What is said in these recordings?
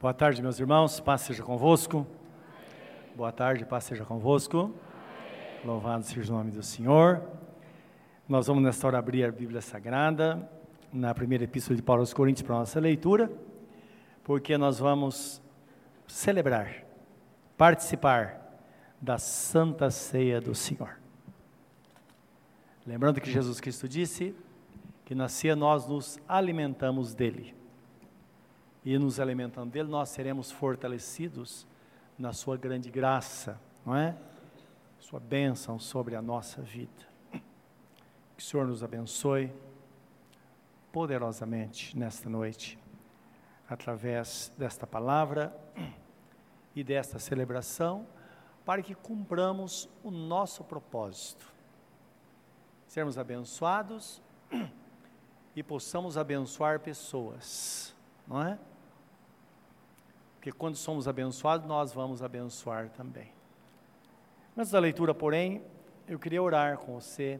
Boa tarde, meus irmãos. Paz seja convosco. Boa tarde, paz seja convosco. Louvado seja o nome do Senhor. Nós vamos nesta hora abrir a Bíblia Sagrada, na primeira epístola de Paulo aos Coríntios para a nossa leitura, porque nós vamos celebrar, participar da Santa Ceia do Senhor. Lembrando que Jesus Cristo disse que na ceia nós nos alimentamos dele e nos alimentando dele, nós seremos fortalecidos na sua grande graça, não é? Sua bênção sobre a nossa vida. Que o Senhor nos abençoe poderosamente nesta noite, através desta palavra e desta celebração, para que cumpramos o nosso propósito. Sermos abençoados e possamos abençoar pessoas, não é? Porque quando somos abençoados, nós vamos abençoar também. Antes da leitura, porém, eu queria orar com você,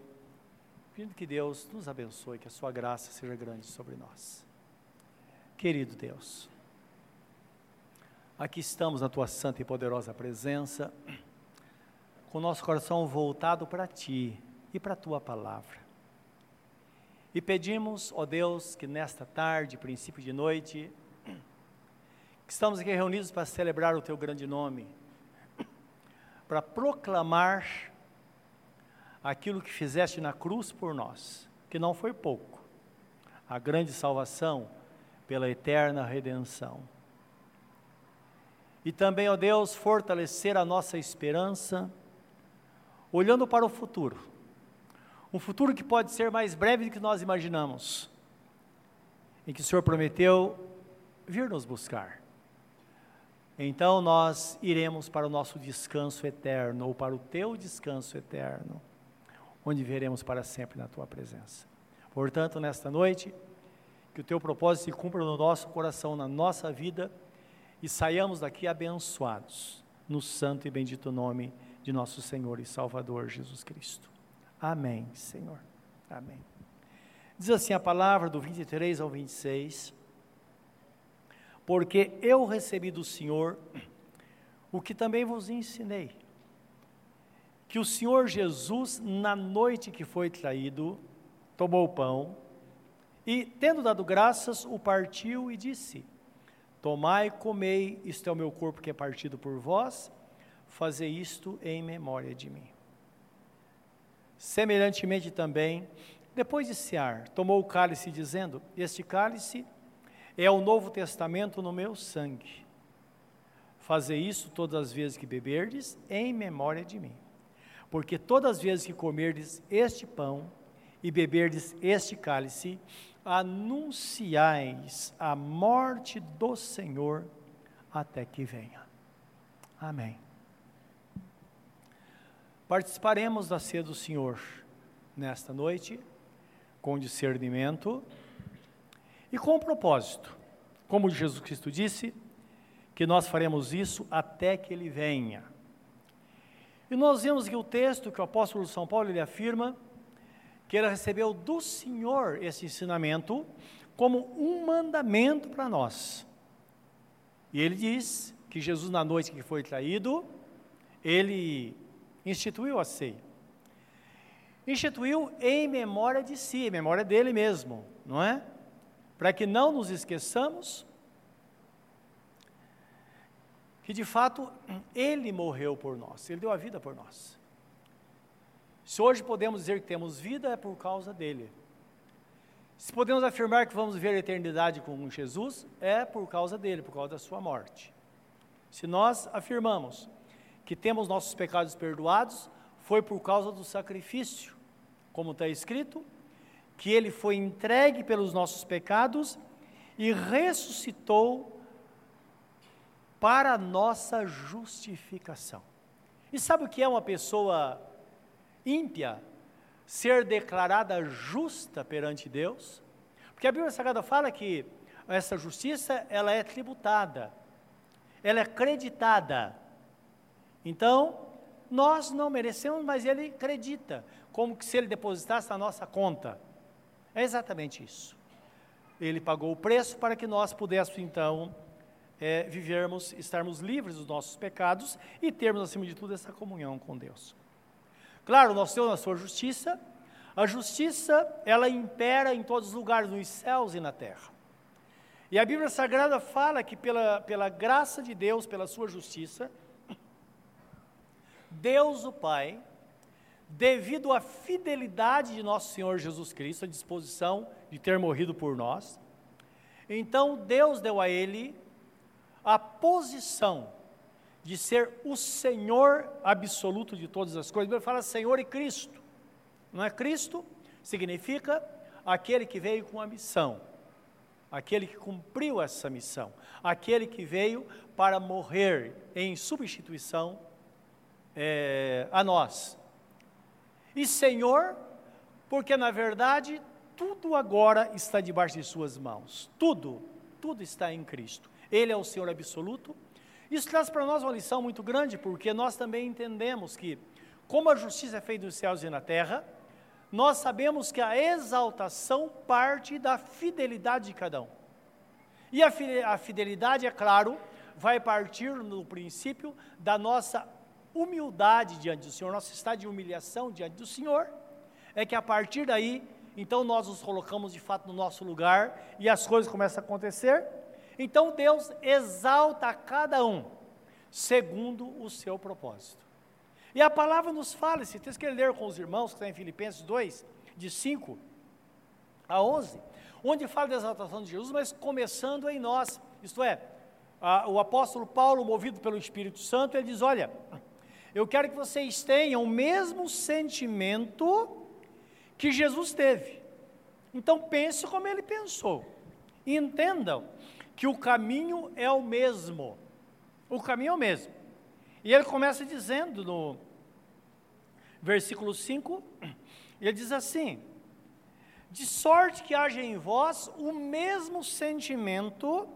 pedindo que Deus nos abençoe, que a sua graça seja grande sobre nós. Querido Deus, aqui estamos na tua santa e poderosa presença, com o nosso coração voltado para ti e para a tua palavra. E pedimos, ó Deus, que nesta tarde, princípio de noite, estamos aqui reunidos para celebrar o teu grande nome, para proclamar aquilo que fizeste na cruz por nós, que não foi pouco, a grande salvação pela eterna redenção. E também, ó Deus, fortalecer a nossa esperança, olhando para o futuro, um futuro que pode ser mais breve do que nós imaginamos, em que o Senhor prometeu vir nos buscar então nós iremos para o nosso descanso eterno, ou para o teu descanso eterno, onde veremos para sempre na tua presença. Portanto, nesta noite, que o teu propósito se cumpra no nosso coração, na nossa vida, e saiamos daqui abençoados, no santo e bendito nome de nosso Senhor e Salvador Jesus Cristo. Amém, Senhor. Amém. Diz assim a palavra do 23 ao 26 porque eu recebi do Senhor o que também vos ensinei. Que o Senhor Jesus, na noite que foi traído, tomou o pão e, tendo dado graças, o partiu e disse: Tomai comei, isto é o meu corpo que é partido por vós, fazei isto em memória de mim. Semelhantemente também, depois de cear, tomou o cálice, dizendo: Este cálice é o Novo Testamento no meu sangue. Fazer isso todas as vezes que beberdes, em memória de mim. Porque todas as vezes que comerdes este pão e beberdes este cálice, anunciais a morte do Senhor até que venha. Amém. Participaremos da ceia do Senhor nesta noite com discernimento e com o propósito, como Jesus Cristo disse, que nós faremos isso até que Ele venha. E nós vemos que o texto que o apóstolo São Paulo ele afirma que ele recebeu do Senhor esse ensinamento como um mandamento para nós. E ele diz que Jesus, na noite que foi traído, ele instituiu a ceia. Instituiu em memória de si, em memória dele mesmo, não é? Para que não nos esqueçamos que de fato Ele morreu por nós, Ele deu a vida por nós. Se hoje podemos dizer que temos vida, é por causa dele. Se podemos afirmar que vamos ver a eternidade com Jesus, é por causa dele, por causa da sua morte. Se nós afirmamos que temos nossos pecados perdoados, foi por causa do sacrifício, como está escrito, que ele foi entregue pelos nossos pecados e ressuscitou para nossa justificação. E sabe o que é uma pessoa ímpia ser declarada justa perante Deus? Porque a Bíblia Sagrada fala que essa justiça ela é tributada, ela é creditada. Então, nós não merecemos, mas ele acredita, como se ele depositasse na nossa conta. É exatamente isso. Ele pagou o preço para que nós pudéssemos, então, é, vivermos, estarmos livres dos nossos pecados e termos, acima de tudo, essa comunhão com Deus. Claro, nós temos a sua justiça, a justiça, ela impera em todos os lugares, nos céus e na terra. E a Bíblia Sagrada fala que pela, pela graça de Deus, pela sua justiça, Deus o Pai, devido à fidelidade de nosso Senhor Jesus Cristo, a disposição de ter morrido por nós, então Deus deu a ele a posição de ser o Senhor absoluto de todas as coisas. Ele fala Senhor e Cristo. Não é Cristo? Significa aquele que veio com a missão, aquele que cumpriu essa missão, aquele que veio para morrer em substituição é, a nós. E Senhor, porque na verdade tudo agora está debaixo de Suas mãos, tudo, tudo está em Cristo. Ele é o Senhor absoluto. Isso traz para nós uma lição muito grande, porque nós também entendemos que, como a justiça é feita nos céus e na terra, nós sabemos que a exaltação parte da fidelidade de cada um. E a fidelidade, é claro, vai partir no princípio da nossa humildade diante do Senhor, nosso estado de humilhação diante do Senhor, é que a partir daí, então nós nos colocamos de fato no nosso lugar e as coisas começam a acontecer então Deus exalta a cada um segundo o seu propósito. E a palavra nos fala, esse texto que ler com os irmãos, que está em Filipenses 2, de 5 a 11, onde fala da exaltação de Jesus, mas começando em nós, isto é, a, o apóstolo Paulo, movido pelo Espírito Santo, ele diz: Olha, eu quero que vocês tenham o mesmo sentimento que Jesus teve. Então pense como ele pensou. Entendam que o caminho é o mesmo. O caminho é o mesmo. E ele começa dizendo no versículo 5, ele diz assim: De sorte que haja em vós o mesmo sentimento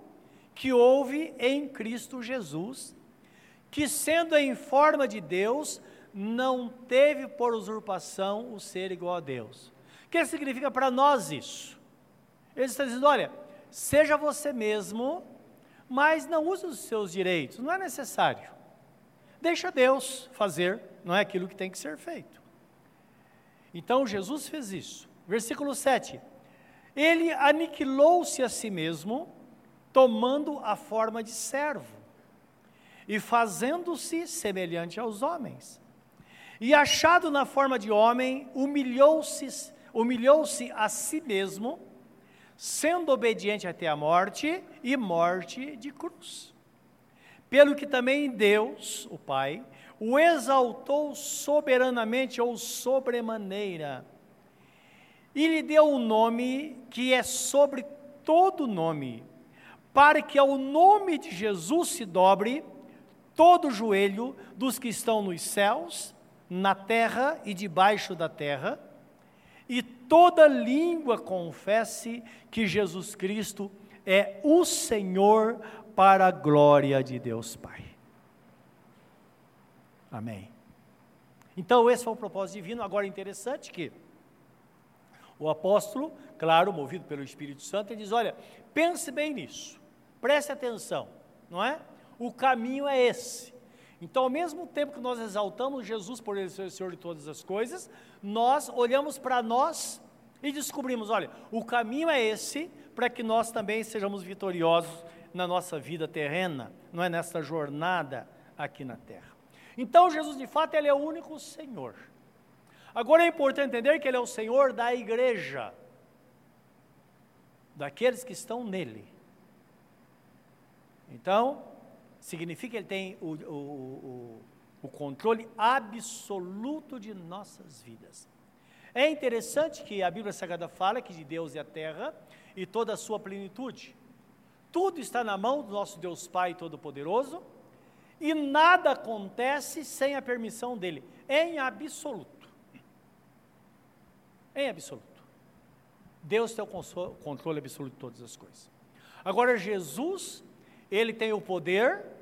que houve em Cristo Jesus, que sendo em forma de Deus, não teve por usurpação o ser igual a Deus. O que significa para nós isso? Ele está dizendo: olha, seja você mesmo, mas não use os seus direitos, não é necessário. Deixa Deus fazer, não é aquilo que tem que ser feito. Então Jesus fez isso. Versículo 7. Ele aniquilou-se a si mesmo, tomando a forma de servo e fazendo-se semelhante aos homens. E achado na forma de homem, humilhou-se humilhou-se a si mesmo, sendo obediente até a morte e morte de cruz. Pelo que também Deus, o Pai, o exaltou soberanamente ou sobremaneira, e lhe deu um nome que é sobre todo nome, para que ao nome de Jesus se dobre todo joelho dos que estão nos céus, na terra e debaixo da terra, e toda língua confesse que Jesus Cristo é o Senhor para a glória de Deus Pai. Amém. Então, esse foi o propósito divino. Agora, interessante que o apóstolo, claro, movido pelo Espírito Santo, ele diz: Olha, pense bem nisso, preste atenção, não é? O caminho é esse. Então, ao mesmo tempo que nós exaltamos Jesus por ele ser o Senhor de todas as coisas, nós olhamos para nós e descobrimos: olha, o caminho é esse para que nós também sejamos vitoriosos na nossa vida terrena, não é nesta jornada aqui na terra. Então, Jesus, de fato, ele é o único Senhor. Agora é importante entender que ele é o Senhor da igreja, daqueles que estão nele. Então, significa que ele tem o, o, o, o controle absoluto de nossas vidas. É interessante que a Bíblia Sagrada fala que de Deus é a terra e toda a sua plenitude. Tudo está na mão do nosso Deus Pai Todo-Poderoso e nada acontece sem a permissão dele, em absoluto. Em absoluto. Deus tem o controle absoluto de todas as coisas. Agora, Jesus, ele tem o poder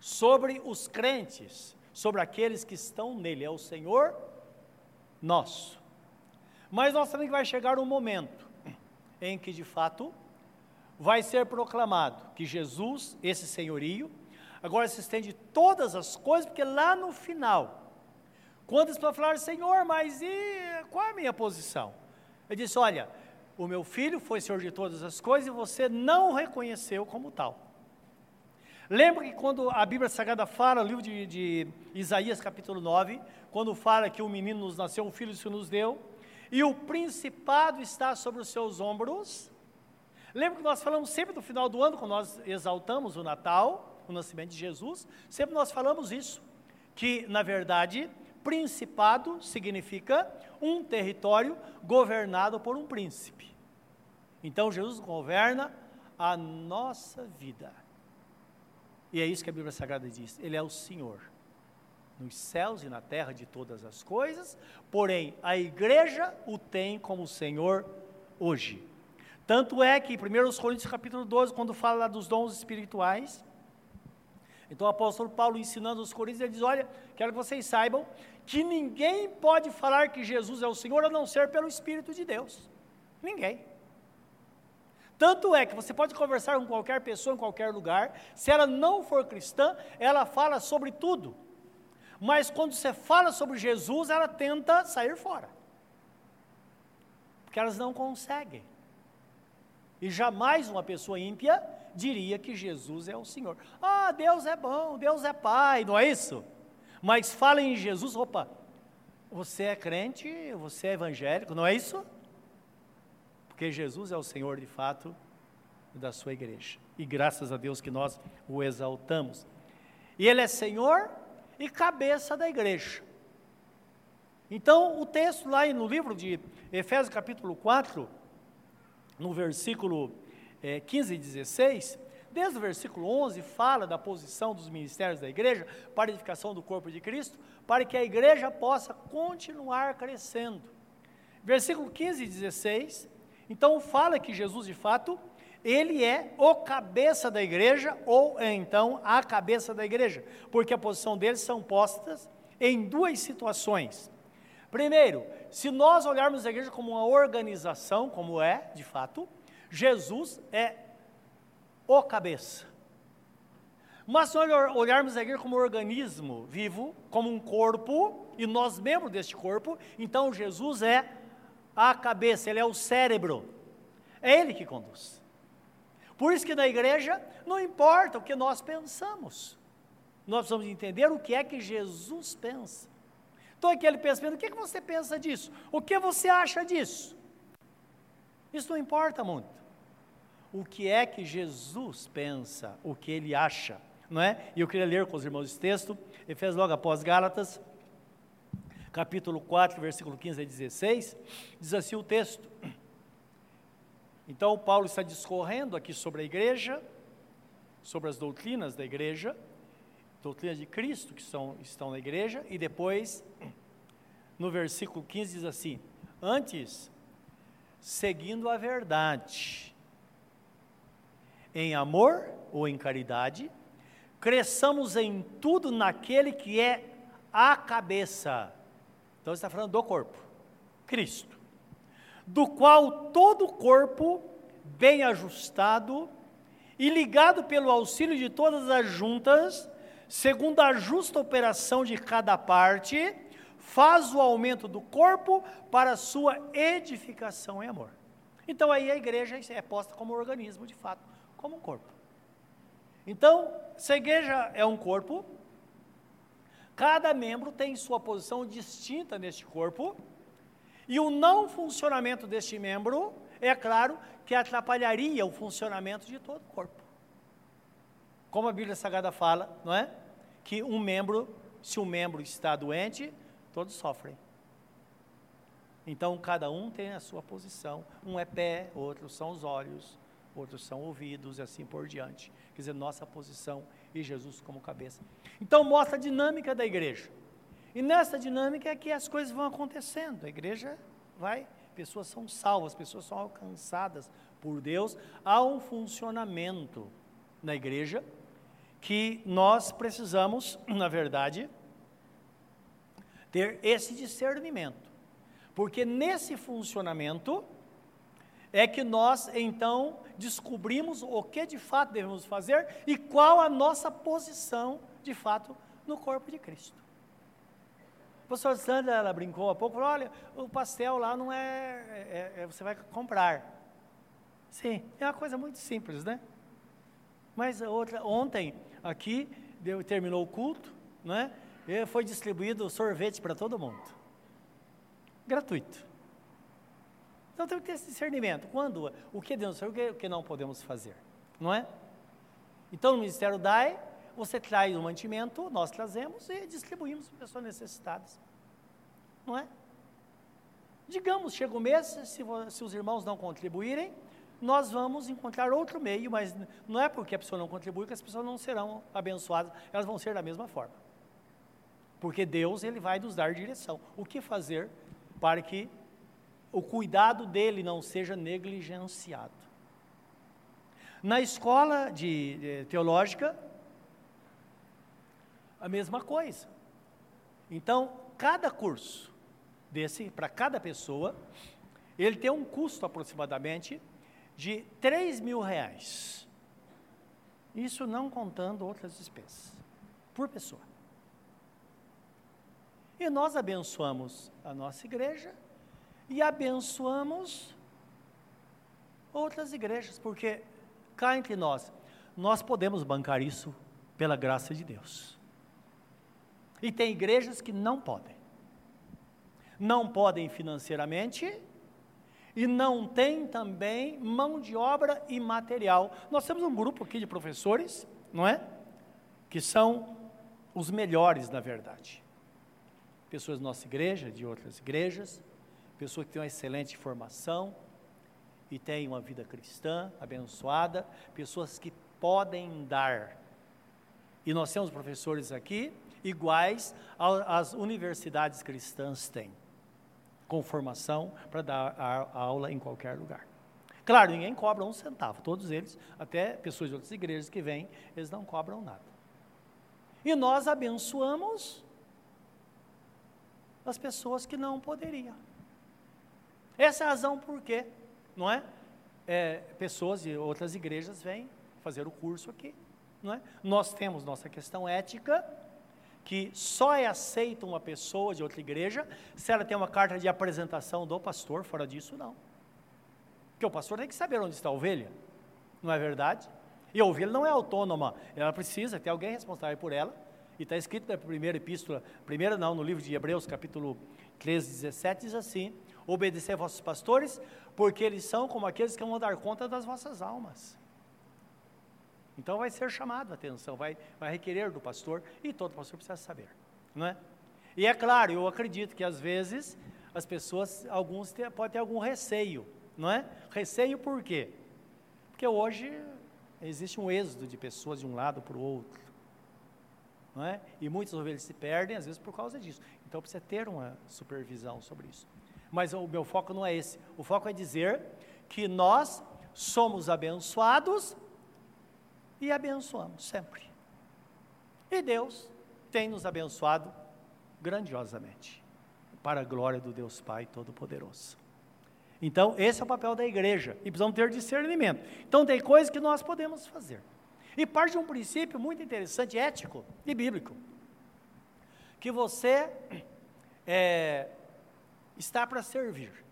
sobre os crentes, sobre aqueles que estão nele, é o Senhor nosso. Mas nós também vai chegar um momento em que, de fato, vai ser proclamado que Jesus, esse senhorio, agora se estende todas as coisas, porque lá no final, quando eles falar, Senhor, mas e qual é a minha posição? Ele disse: Olha, o meu filho foi senhor de todas as coisas e você não o reconheceu como tal. Lembra que quando a Bíblia Sagrada fala, no livro de, de Isaías capítulo 9, quando fala que um menino nos nasceu, um filho se nos deu, e o principado está sobre os seus ombros. Lembra que nós falamos sempre no final do ano, quando nós exaltamos o Natal, o nascimento de Jesus, sempre nós falamos isso, que na verdade, principado significa um território governado por um príncipe. Então Jesus governa a nossa vida. E é isso que a Bíblia Sagrada diz: Ele é o Senhor, nos céus e na terra de todas as coisas, porém a igreja o tem como Senhor hoje. Tanto é que em 1 Coríntios capítulo 12, quando fala dos dons espirituais, então o apóstolo Paulo ensinando os coríntios, ele diz: Olha, quero que vocês saibam que ninguém pode falar que Jesus é o Senhor a não ser pelo Espírito de Deus. Ninguém. Tanto é que você pode conversar com qualquer pessoa em qualquer lugar, se ela não for cristã, ela fala sobre tudo. Mas quando você fala sobre Jesus, ela tenta sair fora. Porque elas não conseguem. E jamais uma pessoa ímpia diria que Jesus é o Senhor. Ah, Deus é bom, Deus é Pai, não é isso? Mas fala em Jesus, opa, você é crente, você é evangélico, não é isso? Porque Jesus é o Senhor de fato da sua igreja. E graças a Deus que nós o exaltamos. E Ele é Senhor e cabeça da igreja. Então, o texto lá no livro de Efésios, capítulo 4, no versículo é, 15 e 16, desde o versículo 11, fala da posição dos ministérios da igreja para a edificação do corpo de Cristo, para que a igreja possa continuar crescendo. Versículo 15 e 16 então fala que Jesus, de fato, ele é o cabeça da igreja, ou é, então a cabeça da igreja, porque a posição deles são postas em duas situações. Primeiro, se nós olharmos a igreja como uma organização, como é, de fato, Jesus é o cabeça. Mas se nós olharmos a igreja como um organismo vivo, como um corpo, e nós membros deste corpo, então Jesus é a cabeça, ele é o cérebro. É ele que conduz. Por isso que na igreja não importa o que nós pensamos. Nós precisamos entender o que é que Jesus pensa. Então aquele pensamento, o que, é que você pensa disso? O que você acha disso? Isso não importa muito. O que é que Jesus pensa, o que ele acha, não é? E eu queria ler com os irmãos esse texto, Efésios logo após Gálatas, capítulo 4, versículo 15 a 16, diz assim o texto. Então, Paulo está discorrendo aqui sobre a igreja, sobre as doutrinas da igreja, doutrinas de Cristo que são, estão na igreja, e depois, no versículo 15, diz assim: Antes, seguindo a verdade, em amor ou em caridade, cresçamos em tudo naquele que é a cabeça então está falando do corpo, Cristo, do qual todo o corpo, bem ajustado e ligado pelo auxílio de todas as juntas, segundo a justa operação de cada parte, faz o aumento do corpo para sua edificação em amor. Então aí a igreja é posta como organismo, de fato, como um corpo. Então, se a igreja é um corpo, Cada membro tem sua posição distinta neste corpo, e o não funcionamento deste membro, é claro, que atrapalharia o funcionamento de todo o corpo. Como a Bíblia Sagrada fala, não é? Que um membro, se um membro está doente, todos sofrem. Então cada um tem a sua posição. Um é pé, outro são os olhos, outros são ouvidos e assim por diante. Quer dizer, nossa posição e Jesus como cabeça. Então mostra a dinâmica da igreja. E nessa dinâmica é que as coisas vão acontecendo. A igreja vai, pessoas são salvas, pessoas são alcançadas por Deus. Há um funcionamento na igreja que nós precisamos, na verdade, ter esse discernimento. Porque nesse funcionamento é que nós então descobrimos o que de fato devemos fazer e qual a nossa posição de fato no corpo de Cristo. O professor Sandra, ela brincou há pouco, falou, olha, o pastel lá não é, é, é, você vai comprar. Sim, é uma coisa muito simples, né? Mas outra, ontem aqui deu, terminou o culto, né? E foi distribuído sorvete para todo mundo. Gratuito. Então tem que ter esse discernimento. Quando, o que devemos fazer, o que não podemos fazer, não é? Então no Ministério DAE, você traz o mantimento, nós trazemos e distribuímos para pessoas necessitadas, não é? Digamos, chega o mês, se, se os irmãos não contribuírem, nós vamos encontrar outro meio, mas não é porque a pessoa não contribui que as pessoas não serão abençoadas, elas vão ser da mesma forma. Porque Deus, Ele vai nos dar direção. O que fazer para que o cuidado dele não seja negligenciado. Na escola de, de teológica, a mesma coisa. Então, cada curso desse, para cada pessoa, ele tem um custo aproximadamente de 3 mil reais. Isso não contando outras despesas, por pessoa. E nós abençoamos a nossa igreja e abençoamos outras igrejas, porque cá entre nós, nós podemos bancar isso pela graça de Deus. E tem igrejas que não podem. Não podem financeiramente e não tem também mão de obra e material. Nós temos um grupo aqui de professores, não é? Que são os melhores, na verdade. Pessoas da nossa igreja, de outras igrejas, pessoa que tem uma excelente formação e tem uma vida cristã abençoada, pessoas que podem dar. E nós temos professores aqui iguais às universidades cristãs têm, com formação para dar a, aula em qualquer lugar. Claro, ninguém cobra um centavo, todos eles, até pessoas de outras igrejas que vêm, eles não cobram nada. E nós abençoamos as pessoas que não poderiam. Essa é a razão por quê, não é? é? Pessoas de outras igrejas vêm fazer o curso aqui, não é? Nós temos nossa questão ética, que só é aceita uma pessoa de outra igreja se ela tem uma carta de apresentação do pastor, fora disso não. Porque o pastor tem que saber onde está a ovelha, não é verdade? E a ovelha não é autônoma, ela precisa ter alguém responsável por ela, e está escrito na primeira epístola, primeira não, no livro de Hebreus, capítulo 13, 17, diz assim: obedecer a vossos pastores, porque eles são como aqueles que vão dar conta das vossas almas. Então vai ser chamado a atenção, vai, vai requerer do pastor, e todo pastor precisa saber, não é? E é claro, eu acredito que às vezes as pessoas, alguns te, podem ter algum receio, não é? Receio por quê? Porque hoje existe um êxodo de pessoas de um lado para o outro, não é? E muitas ovelhas se perdem, às vezes por causa disso. Então precisa ter uma supervisão sobre isso. Mas o meu foco não é esse. O foco é dizer que nós somos abençoados e abençoamos sempre. E Deus tem nos abençoado grandiosamente, para a glória do Deus Pai Todo-Poderoso. Então, esse é o papel da igreja, e precisamos ter discernimento. Então, tem coisas que nós podemos fazer. E parte de um princípio muito interessante, ético e bíblico, que você é, está para servir.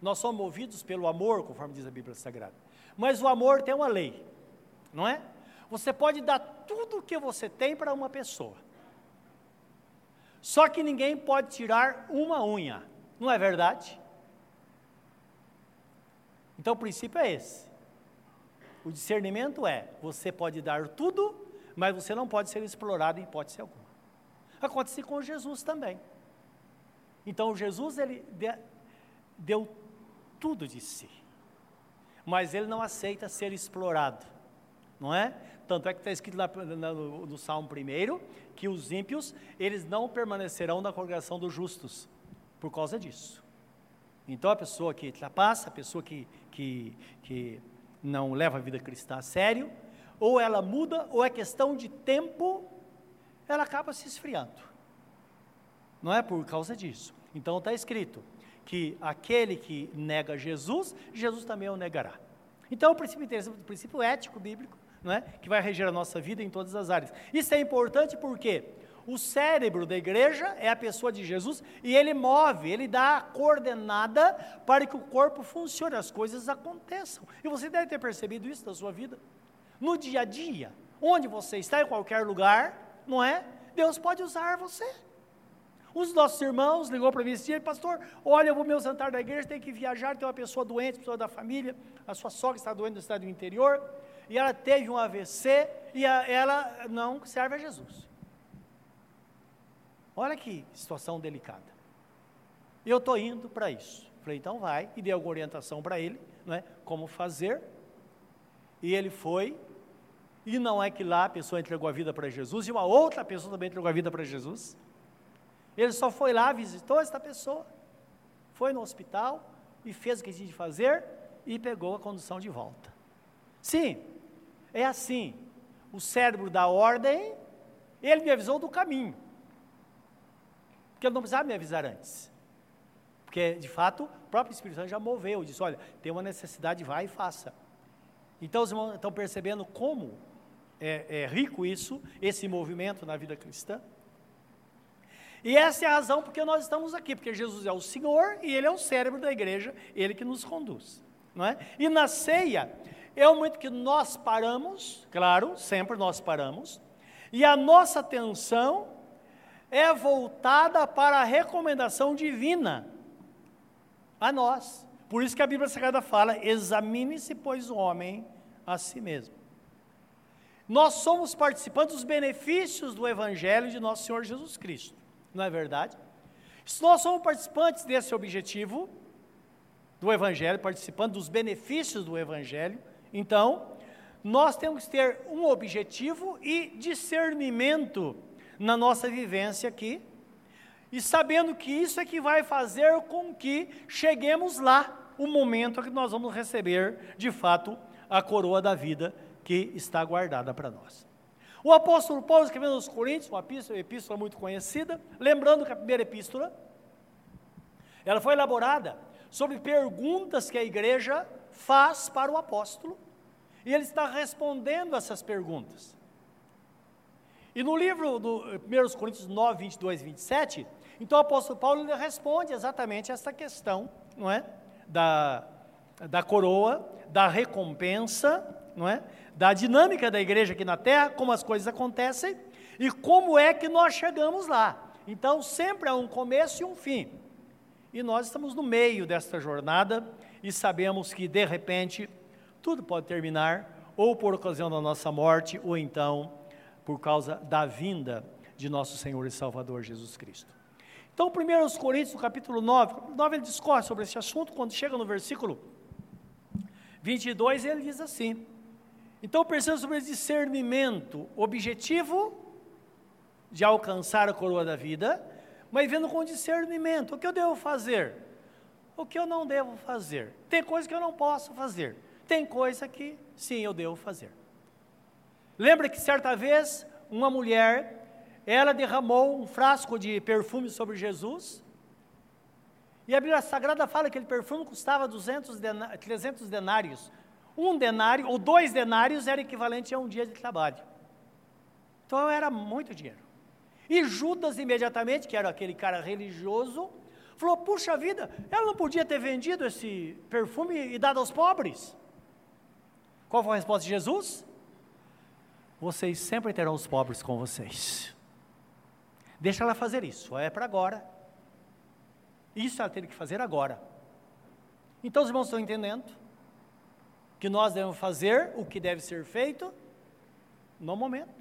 Nós somos movidos pelo amor, conforme diz a Bíblia Sagrada. Mas o amor tem uma lei, não é? Você pode dar tudo o que você tem para uma pessoa. Só que ninguém pode tirar uma unha, não é verdade? Então o princípio é esse. O discernimento é: você pode dar tudo, mas você não pode ser explorado em hipótese alguma. Acontece com Jesus também. Então Jesus ele deu tudo de si, mas ele não aceita ser explorado, não é? Tanto é que está escrito lá no, no Salmo 1 que os ímpios eles não permanecerão na congregação dos justos por causa disso. Então a pessoa que ultrapassa, a pessoa que, que, que não leva a vida cristã a sério, ou ela muda, ou é questão de tempo, ela acaba se esfriando. Não é por causa disso. Então está escrito que aquele que nega Jesus, Jesus também o negará. Então, o princípio interessante, o princípio ético bíblico, não é? que vai reger a nossa vida em todas as áreas. Isso é importante porque o cérebro da igreja é a pessoa de Jesus e ele move, ele dá a coordenada para que o corpo funcione, as coisas aconteçam. E você deve ter percebido isso na sua vida. No dia a dia, onde você está, em qualquer lugar, não é? Deus pode usar você. Os nossos irmãos ligou para mim esse dia, pastor, olha, eu vou jantar da igreja, tem que viajar, tem uma pessoa doente, pessoa da família, a sua sogra está doente no estado do interior, e ela teve um AVC, e a, ela não serve a Jesus. Olha que situação delicada. Eu estou indo para isso. Falei, então vai, e dei alguma orientação para ele, não é? como fazer, e ele foi, e não é que lá a pessoa entregou a vida para Jesus, e uma outra pessoa também entregou a vida para Jesus, ele só foi lá, visitou esta pessoa, foi no hospital e fez o que tinha de fazer e pegou a condução de volta. Sim, é assim. O cérebro dá ordem, ele me avisou do caminho. Porque ele não precisava me avisar antes. Porque, de fato, o próprio Espírito Santo já moveu, disse: olha, tem uma necessidade, vai e faça. Então, os irmãos estão percebendo como é, é rico isso, esse movimento na vida cristã. E essa é a razão porque nós estamos aqui, porque Jesus é o Senhor e Ele é o cérebro da igreja, Ele que nos conduz. Não é? E na ceia, é o momento que nós paramos, claro, sempre nós paramos, e a nossa atenção é voltada para a recomendação divina a nós. Por isso que a Bíblia Sagrada fala: examine-se, pois, o homem a si mesmo. Nós somos participantes dos benefícios do Evangelho de nosso Senhor Jesus Cristo não é verdade? Se nós somos participantes desse objetivo, do Evangelho, participando dos benefícios do Evangelho, então, nós temos que ter um objetivo e discernimento na nossa vivência aqui, e sabendo que isso é que vai fazer com que cheguemos lá, o momento em que nós vamos receber, de fato, a coroa da vida que está guardada para nós. O apóstolo Paulo escrevendo aos Coríntios, uma epístola, muito conhecida, lembrando que a primeira epístola, ela foi elaborada sobre perguntas que a igreja faz para o apóstolo, e ele está respondendo essas perguntas. E no livro do 1 Coríntios 9, 22 e 27, então o apóstolo Paulo ele responde exatamente essa questão, não é? Da, da coroa, da recompensa, não é? da dinâmica da igreja aqui na terra, como as coisas acontecem e como é que nós chegamos lá. Então, sempre há um começo e um fim. E nós estamos no meio desta jornada e sabemos que, de repente, tudo pode terminar, ou por ocasião da nossa morte, ou então por causa da vinda de nosso Senhor e Salvador Jesus Cristo. Então, 1 Coríntios, no capítulo 9, capítulo 9 ele discorre sobre esse assunto, quando chega no versículo 22, ele diz assim: então pensando sobre esse discernimento, objetivo de alcançar a coroa da vida, mas vendo com discernimento, o que eu devo fazer? O que eu não devo fazer? Tem coisa que eu não posso fazer, tem coisa que sim eu devo fazer. Lembra que certa vez uma mulher, ela derramou um frasco de perfume sobre Jesus, e a Bíblia Sagrada fala que aquele perfume custava 200 300 denários, um denário ou dois denários era equivalente a um dia de trabalho. Então era muito dinheiro. E Judas, imediatamente, que era aquele cara religioso, falou: Puxa vida, ela não podia ter vendido esse perfume e dado aos pobres. Qual foi a resposta de Jesus? Vocês sempre terão os pobres com vocês. Deixa ela fazer isso, é para agora. Isso ela teve que fazer agora. Então os irmãos estão entendendo? Que nós devemos fazer o que deve ser feito no momento.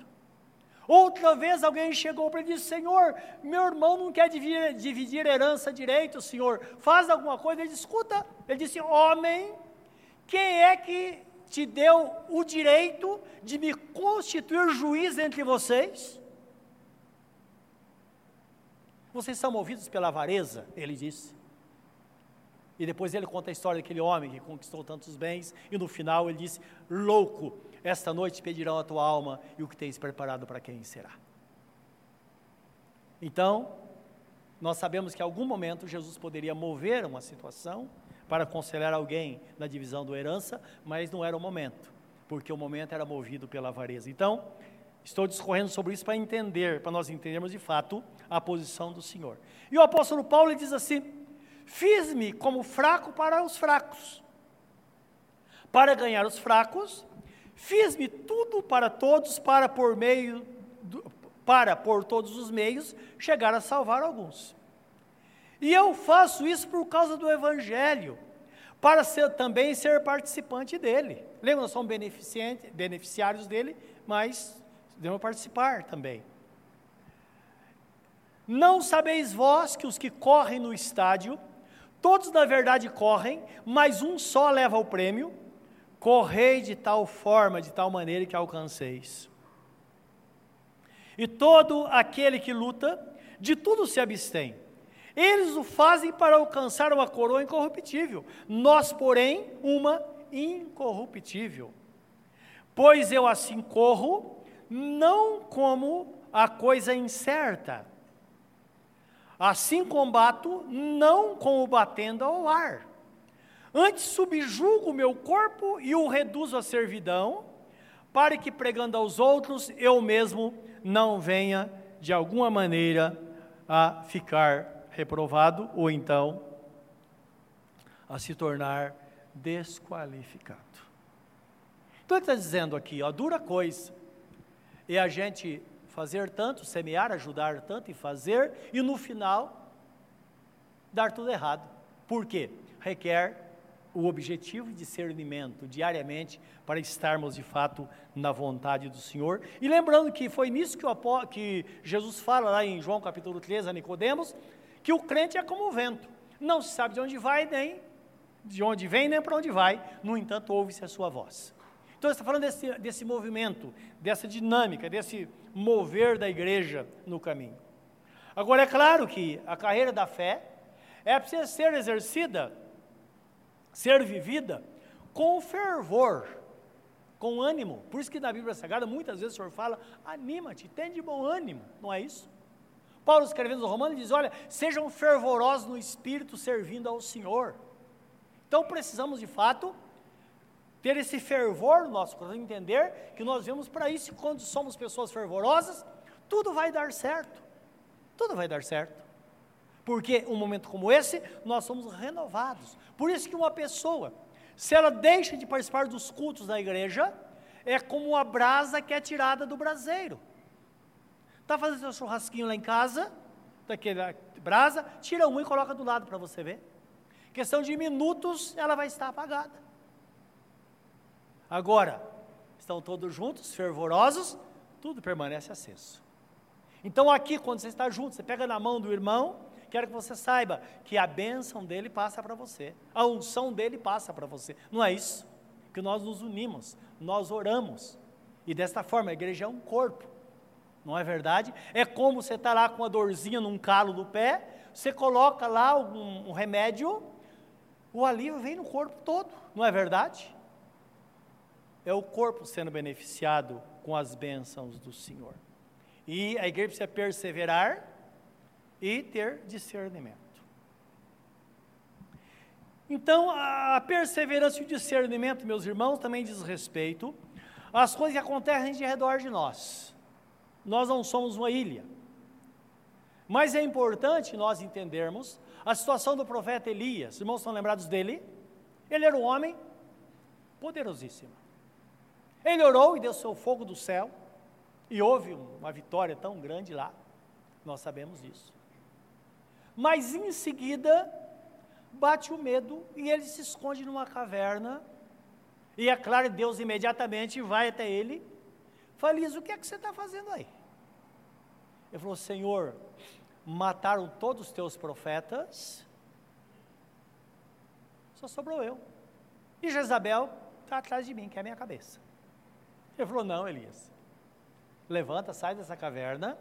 Outra vez alguém chegou para ele e disse: Senhor, meu irmão não quer dividir, dividir herança direito, Senhor, faz alguma coisa. Ele disse: Escuta, ele disse: Homem, quem é que te deu o direito de me constituir juiz entre vocês? Vocês são movidos pela avareza, ele disse. E depois ele conta a história daquele homem que conquistou tantos bens, e no final ele diz: Louco, esta noite pedirão a tua alma e o que tens preparado para quem será. Então, Nós sabemos que em algum momento Jesus poderia mover uma situação para aconselhar alguém na divisão do herança, mas não era o momento, porque o momento era movido pela avareza. Então, estou discorrendo sobre isso para entender, para nós entendermos de fato a posição do Senhor. E o apóstolo Paulo diz assim: Fiz-me como fraco para os fracos. Para ganhar os fracos, fiz-me tudo para todos para por meio do, para por todos os meios chegar a salvar alguns. E eu faço isso por causa do evangelho, para ser, também ser participante dele. Lembra, nós somos beneficiários dele, mas devemos participar também. Não sabeis vós que os que correm no estádio Todos, na verdade, correm, mas um só leva o prêmio. Correi de tal forma, de tal maneira que alcanceis. E todo aquele que luta, de tudo se abstém. Eles o fazem para alcançar uma coroa incorruptível, nós, porém, uma incorruptível. Pois eu assim corro, não como a coisa incerta, Assim combato, não como batendo ao ar. Antes subjugo o meu corpo e o reduzo à servidão, para que pregando aos outros, eu mesmo não venha, de alguma maneira, a ficar reprovado ou então a se tornar desqualificado. Então ele está dizendo aqui, ó, dura coisa é a gente fazer tanto, semear, ajudar tanto e fazer, e no final dar tudo errado. Por quê? Requer o objetivo de discernimento diariamente para estarmos de fato na vontade do Senhor. E lembrando que foi nisso que, o, que Jesus fala lá em João capítulo 13 a Nicodemos, que o crente é como o vento, não se sabe de onde vai nem de onde vem nem para onde vai, no entanto ouve-se a sua voz. Então, está falando desse, desse movimento, dessa dinâmica, desse mover da igreja no caminho. Agora, é claro que a carreira da fé é precisa ser exercida, ser vivida com fervor, com ânimo. Por isso que na Bíblia Sagrada muitas vezes o Senhor fala: anima-te, tem de bom ânimo, não é isso? Paulo escrevendo aos Romanos diz: olha, sejam fervorosos no espírito servindo ao Senhor. Então precisamos de fato ter esse fervor no nosso coração, entender que nós vemos para isso, quando somos pessoas fervorosas, tudo vai dar certo. Tudo vai dar certo. Porque um momento como esse, nós somos renovados. Por isso que uma pessoa, se ela deixa de participar dos cultos da igreja, é como uma brasa que é tirada do braseiro. Está fazendo seu churrasquinho lá em casa, daquela brasa, tira um e coloca do lado para você ver. Questão de minutos, ela vai estar apagada. Agora, estão todos juntos, fervorosos, tudo permanece aceso. Então, aqui, quando você está junto, você pega na mão do irmão, quero que você saiba que a bênção dele passa para você, a unção dele passa para você. Não é isso? Que nós nos unimos, nós oramos, e desta forma a igreja é um corpo, não é verdade? É como você está lá com uma dorzinha num calo do pé, você coloca lá um, um remédio, o alívio vem no corpo todo, não é verdade? É o corpo sendo beneficiado com as bênçãos do Senhor. E a igreja precisa perseverar e ter discernimento. Então, a perseverança e o discernimento, meus irmãos, também diz respeito às coisas que acontecem de redor de nós. Nós não somos uma ilha. Mas é importante nós entendermos a situação do profeta Elias. Os irmãos estão lembrados dele? Ele era um homem poderosíssimo. Ele orou e deu seu fogo do céu, e houve uma vitória tão grande lá, nós sabemos disso. Mas em seguida, bate o medo e ele se esconde numa caverna, e é claro, Deus imediatamente vai até ele, fala: o que é que você está fazendo aí? Ele falou: Senhor, mataram todos os teus profetas, só sobrou eu. E Jezabel está atrás de mim, que é a minha cabeça. Ele falou: Não, Elias, levanta, sai dessa caverna,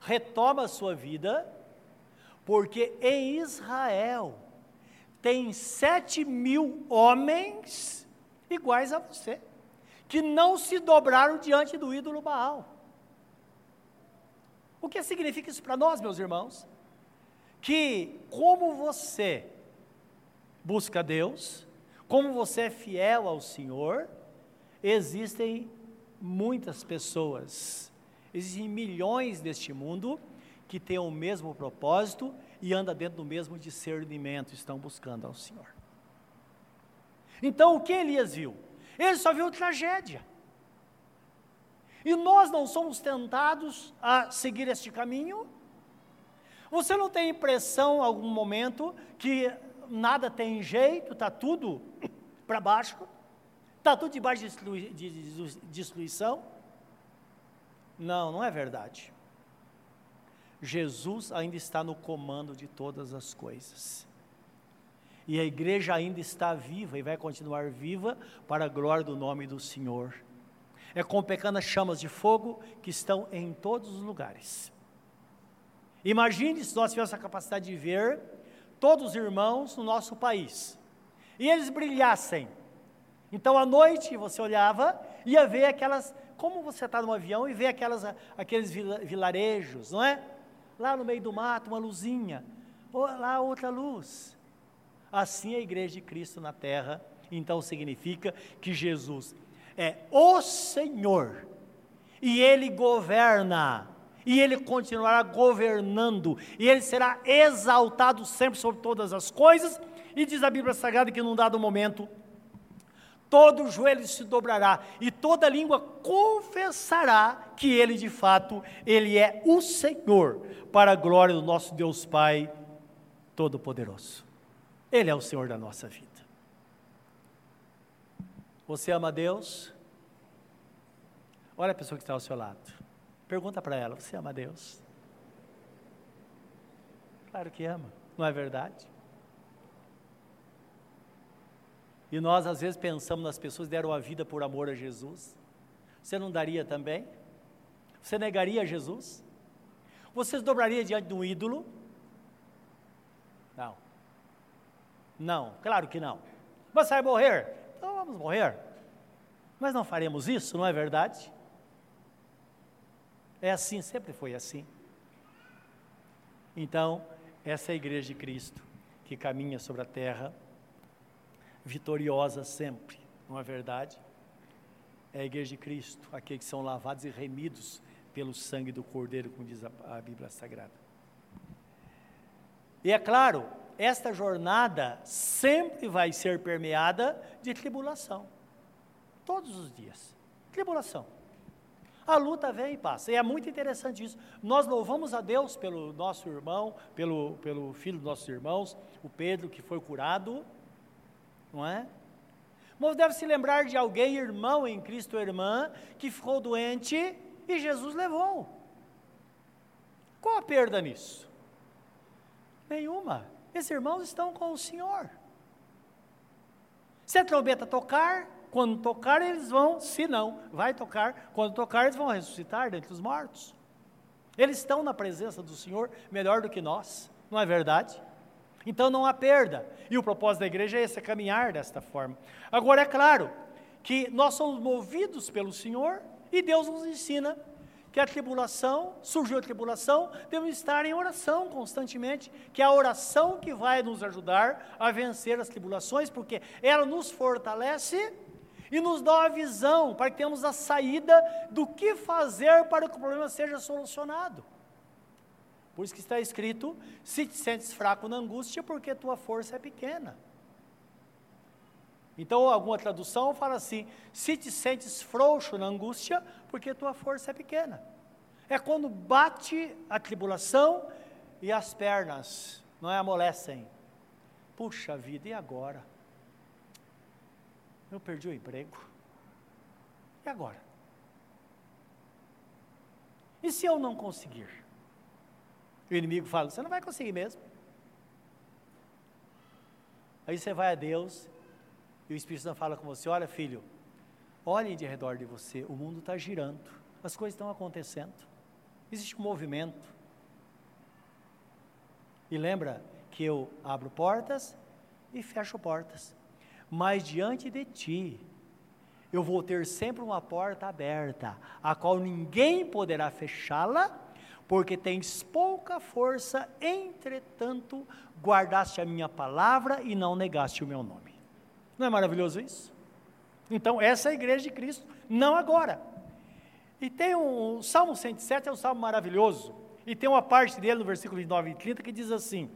retoma a sua vida, porque em Israel tem sete mil homens iguais a você, que não se dobraram diante do ídolo Baal. O que significa isso para nós, meus irmãos? que, como você busca Deus, como você é fiel ao Senhor, existem muitas pessoas, existem milhões neste mundo que têm o mesmo propósito e andam dentro do mesmo discernimento, estão buscando ao Senhor. Então, o que Elias viu? Ele só viu tragédia. E nós não somos tentados a seguir este caminho? Você não tem impressão, em algum momento, que nada tem jeito, está tudo para baixo? Está tudo debaixo de, de destruição? Não, não é verdade. Jesus ainda está no comando de todas as coisas. E a igreja ainda está viva e vai continuar viva para a glória do nome do Senhor. É com pequenas chamas de fogo que estão em todos os lugares. Imagine se nós tivéssemos a capacidade de ver todos os irmãos no nosso país e eles brilhassem. Então à noite você olhava, ia ver aquelas, como você está no avião e vê aquelas, aqueles vilarejos, não é? Lá no meio do mato, uma luzinha, ou lá outra luz. Assim é a igreja de Cristo na terra, então significa que Jesus é o Senhor, e Ele governa, e Ele continuará governando, e Ele será exaltado sempre sobre todas as coisas, e diz a Bíblia Sagrada que num dado momento, todo joelho se dobrará, e toda língua confessará que Ele de fato, Ele é o Senhor, para a glória do nosso Deus Pai Todo-Poderoso. Ele é o Senhor da nossa vida. Você ama Deus? Olha a pessoa que está ao seu lado. Pergunta para ela: Você ama Deus? Claro que ama, não é verdade? E nós às vezes pensamos nas pessoas que deram a vida por amor a Jesus. Você não daria também? Você negaria Jesus? Você se dobraria diante de um ídolo? Não. Não, claro que não. Você vai morrer? Então vamos morrer. Mas não faremos isso, não é verdade? É assim, sempre foi assim. Então, essa é a igreja de Cristo que caminha sobre a terra, vitoriosa sempre, não é verdade? É a igreja de Cristo, aqueles que são lavados e remidos pelo sangue do Cordeiro, como diz a, a Bíblia Sagrada. E é claro, esta jornada sempre vai ser permeada de tribulação. Todos os dias. Tribulação. A luta vem e passa. E é muito interessante isso. Nós louvamos a Deus pelo nosso irmão, pelo, pelo filho dos nossos irmãos, o Pedro, que foi curado, não é? Mas deve se lembrar de alguém, irmão em Cristo ou irmã, que ficou doente e Jesus levou. Qual a perda nisso? Nenhuma. Esses irmãos estão com o Senhor. Se a trombeta tocar, quando tocar eles vão, se não, vai tocar, quando tocar eles vão ressuscitar dentre os mortos. Eles estão na presença do Senhor melhor do que nós, não é verdade? Então não há perda. E o propósito da igreja é esse, é caminhar desta forma. Agora é claro que nós somos movidos pelo Senhor e Deus nos ensina que a tribulação, surgiu a tribulação, devemos estar em oração constantemente, que é a oração que vai nos ajudar a vencer as tribulações, porque ela nos fortalece e nos dá uma visão para que tenhamos a saída do que fazer para que o problema seja solucionado. Por isso que está escrito: se te sentes fraco na angústia, porque tua força é pequena. Então, alguma tradução fala assim: se te sentes frouxo na angústia, porque tua força é pequena. É quando bate a tribulação e as pernas não é amolecem. Puxa vida, e agora? Eu perdi o emprego. E agora? E se eu não conseguir? O inimigo fala: você não vai conseguir mesmo. Aí você vai a Deus e o Espírito Santo fala com você: olha, filho, olhem de redor de você, o mundo está girando, as coisas estão acontecendo, existe um movimento. E lembra que eu abro portas e fecho portas mas diante de ti eu vou ter sempre uma porta aberta, a qual ninguém poderá fechá-la, porque tens pouca força, entretanto, guardaste a minha palavra e não negaste o meu nome. Não é maravilhoso isso? Então, essa é a igreja de Cristo, não agora. E tem um, o Salmo 107 é um salmo maravilhoso, e tem uma parte dele no versículo 29 e 30 que diz assim: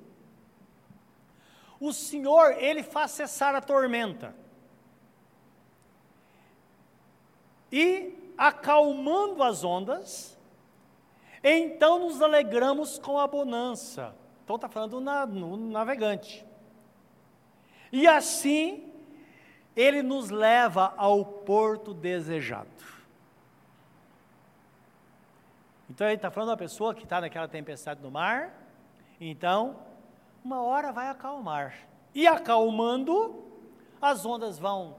O Senhor, ele faz cessar a tormenta, e acalmando as ondas, então nos alegramos com a bonança. Então está falando na, no navegante. E assim, ele nos leva ao porto desejado. Então ele está falando da pessoa que está naquela tempestade no mar, então, uma hora vai acalmar. E acalmando, as ondas vão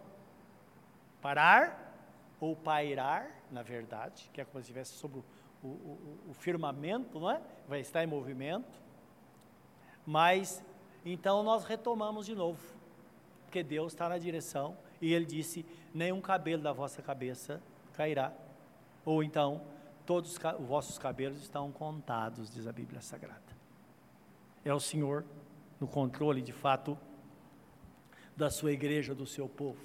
parar, ou pairar, na verdade, que é como se estivesse sobre o, o, o, o firmamento, não é? Vai estar em movimento. Mas, então nós retomamos de novo, porque Deus está na direção, e Ele disse: nenhum cabelo da vossa cabeça cairá. Ou então, todos os vossos cabelos estão contados, diz a Bíblia Sagrada. É o Senhor no controle, de fato, da sua igreja, do seu povo.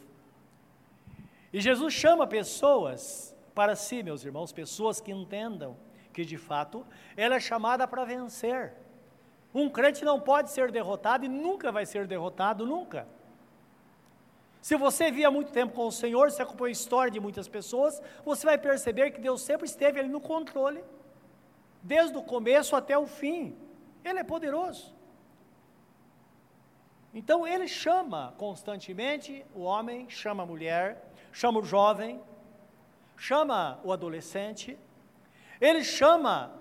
E Jesus chama pessoas para si, meus irmãos, pessoas que entendam que, de fato, ela é chamada para vencer. Um crente não pode ser derrotado e nunca vai ser derrotado, nunca. Se você via muito tempo com o Senhor, se acompanhou a história de muitas pessoas, você vai perceber que Deus sempre esteve ali no controle, desde o começo até o fim. Ele é poderoso. Então ele chama constantemente o homem, chama a mulher, chama o jovem, chama o adolescente, ele chama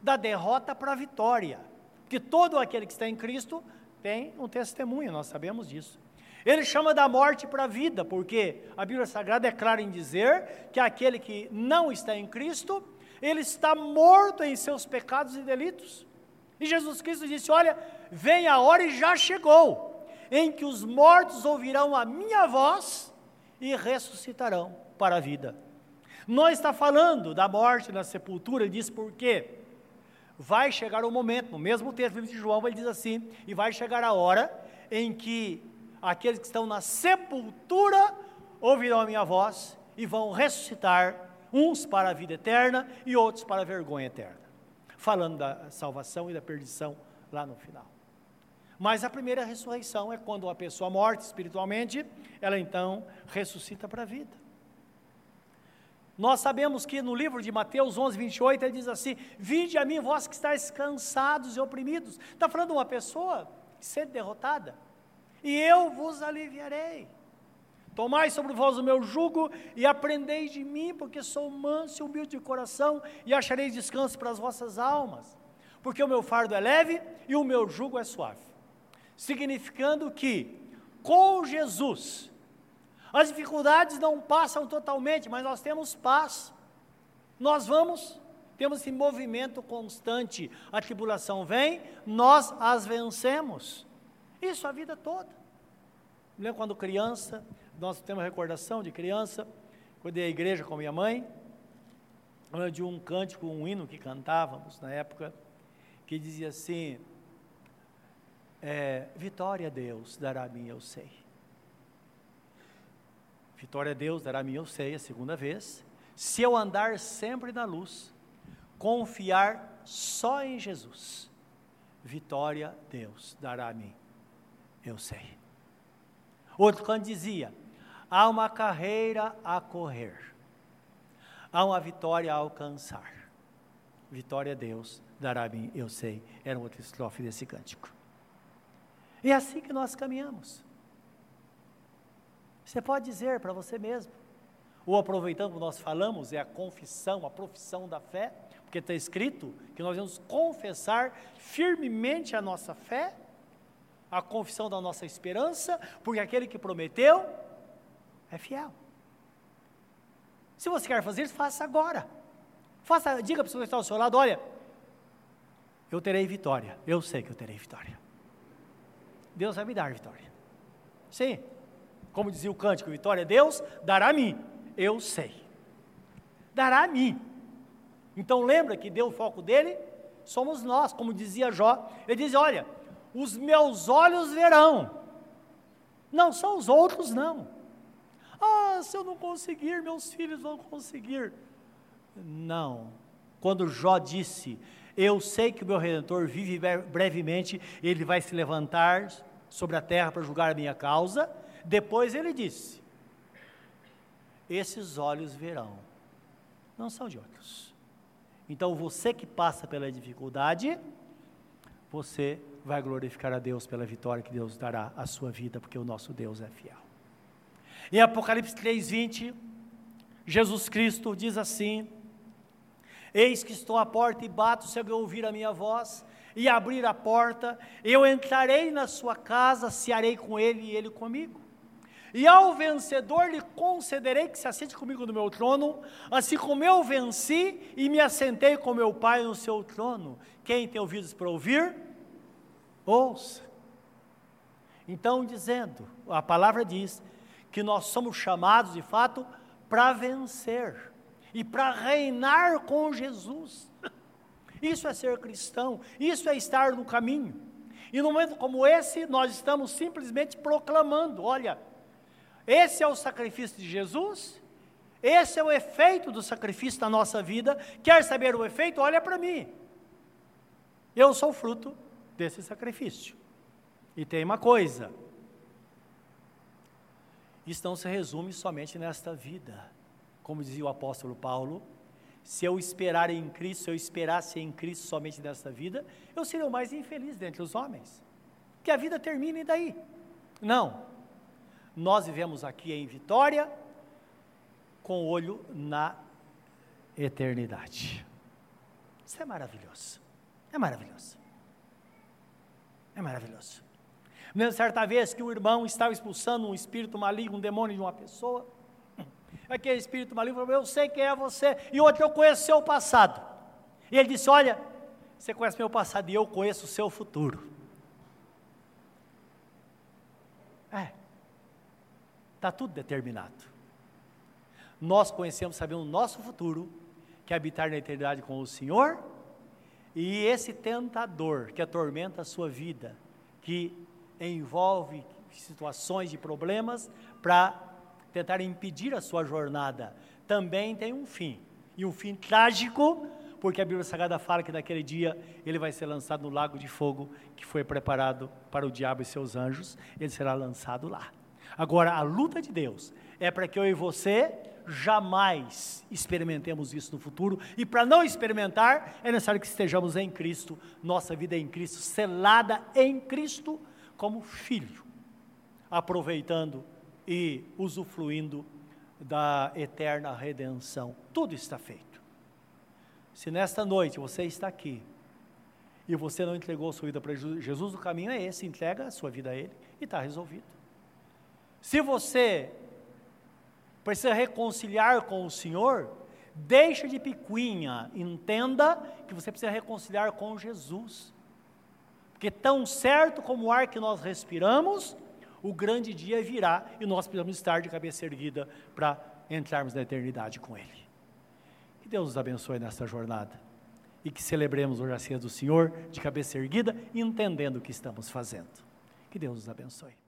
da derrota para a vitória, porque todo aquele que está em Cristo tem um testemunho, nós sabemos disso. Ele chama da morte para a vida, porque a Bíblia Sagrada é clara em dizer que aquele que não está em Cristo, ele está morto em seus pecados e delitos. E Jesus Cristo disse: Olha, vem a hora e já chegou, em que os mortos ouvirão a minha voz e ressuscitarão para a vida. Não está falando da morte, da sepultura, ele diz por quê? Vai chegar o momento, no mesmo texto de João, ele diz assim: e vai chegar a hora em que aqueles que estão na sepultura ouvirão a minha voz e vão ressuscitar, uns para a vida eterna e outros para a vergonha eterna. Falando da salvação e da perdição lá no final. Mas a primeira ressurreição é quando uma pessoa morta espiritualmente, ela então ressuscita para a vida. Nós sabemos que no livro de Mateus 11, 28, ele diz assim: Vinde a mim, vós que estáis cansados e oprimidos. Está falando de uma pessoa sendo derrotada e eu vos aliviarei. Tomai sobre vós o meu jugo e aprendei de mim, porque sou manso e humilde de coração, e achareis descanso para as vossas almas. Porque o meu fardo é leve e o meu jugo é suave. Significando que, com Jesus, as dificuldades não passam totalmente, mas nós temos paz. Nós vamos, temos esse movimento constante. A tribulação vem, nós as vencemos. Isso a vida toda. Me lembro quando criança, nós temos recordação de criança, quando ia à igreja com minha mãe, de um cântico, um hino que cantávamos na época, que dizia assim: é, Vitória a Deus dará a mim, eu sei. Vitória a Deus dará sei, a segunda vez. Se eu andar sempre na luz, confiar só em Jesus, vitória Deus dará a mim, eu sei. Outro canto dizia: há uma carreira a correr, há uma vitória a alcançar. Vitória a Deus dará a mim, eu sei. Era um outro estrofe desse cântico. E é assim que nós caminhamos. Você pode dizer para você mesmo, ou aproveitando que nós falamos, é a confissão, a profissão da fé, porque está escrito que nós vamos confessar firmemente a nossa fé a confissão da nossa esperança, porque aquele que prometeu é fiel. Se você quer fazer isso, faça agora. Faça, diga para a pessoa que está ao seu lado: olha, eu terei vitória. Eu sei que eu terei vitória. Deus vai me dar vitória. Sim. Como dizia o cântico, vitória Deus dará a mim. Eu sei. Dará a mim. Então lembra que deu o foco dele? Somos nós, como dizia Jó. Ele diz: Olha, os meus olhos verão, não são os outros, não. Ah, se eu não conseguir, meus filhos vão conseguir. Não. Quando Jó disse: Eu sei que o meu redentor vive brevemente, ele vai se levantar sobre a terra para julgar a minha causa. Depois ele disse: Esses olhos verão, não são de outros. Então você que passa pela dificuldade, você vai glorificar a Deus pela vitória que Deus dará à sua vida, porque o nosso Deus é fiel. Em Apocalipse 3:20, Jesus Cristo diz assim: Eis que estou à porta e bato, se alguém ouvir a minha voz e abrir a porta, eu entrarei na sua casa, cearei com ele e ele comigo. E ao vencedor lhe concederei que se assente comigo no meu trono, assim como eu venci e me assentei com meu Pai no seu trono. Quem tem ouvidos para ouvir, ouça. Então, dizendo, a palavra diz que nós somos chamados de fato para vencer e para reinar com Jesus. Isso é ser cristão, isso é estar no caminho. E num momento como esse, nós estamos simplesmente proclamando: olha, esse é o sacrifício de Jesus, esse é o efeito do sacrifício na nossa vida. Quer saber o efeito? Olha para mim. Eu sou fruto desse sacrifício. E tem uma coisa: isso não se resume somente nesta vida. Como dizia o apóstolo Paulo, se eu esperar em Cristo, se eu esperasse em Cristo somente nesta vida, eu seria o mais infeliz dentre os homens. Que a vida termine daí. Não. Nós vivemos aqui em vitória, com olho na eternidade. Isso é maravilhoso. É maravilhoso. É maravilhoso. Me certa vez que o irmão estava expulsando um espírito maligno, um demônio de uma pessoa aquele espírito maligno falou: Eu sei quem é você, e outro, eu conheço o seu passado. E ele disse: Olha, você conhece meu passado e eu conheço o seu futuro. É, está tudo determinado. Nós conhecemos, sabemos o nosso futuro, que é habitar na eternidade com o Senhor, e esse tentador que atormenta a sua vida, que envolve situações de problemas para tentar impedir a sua jornada, também tem um fim. E um fim trágico, porque a Bíblia Sagrada fala que naquele dia ele vai ser lançado no lago de fogo que foi preparado para o diabo e seus anjos, ele será lançado lá. Agora, a luta de Deus é para que eu e você jamais experimentemos isso no futuro, e para não experimentar, é necessário que estejamos em Cristo, nossa vida é em Cristo, selada em Cristo como filho, aproveitando e usufruindo da eterna redenção. Tudo está feito. Se nesta noite você está aqui e você não entregou sua vida para Jesus, o caminho é esse: entrega a sua vida a Ele e está resolvido. Se você precisa reconciliar com o Senhor, deixa de picuinha, entenda que você precisa reconciliar com Jesus. Porque tão certo como o ar que nós respiramos, o grande dia virá e nós precisamos estar de cabeça erguida para entrarmos na eternidade com Ele. Que Deus nos abençoe nesta jornada e que celebremos hoje a do Senhor de cabeça erguida, entendendo o que estamos fazendo. Que Deus nos abençoe.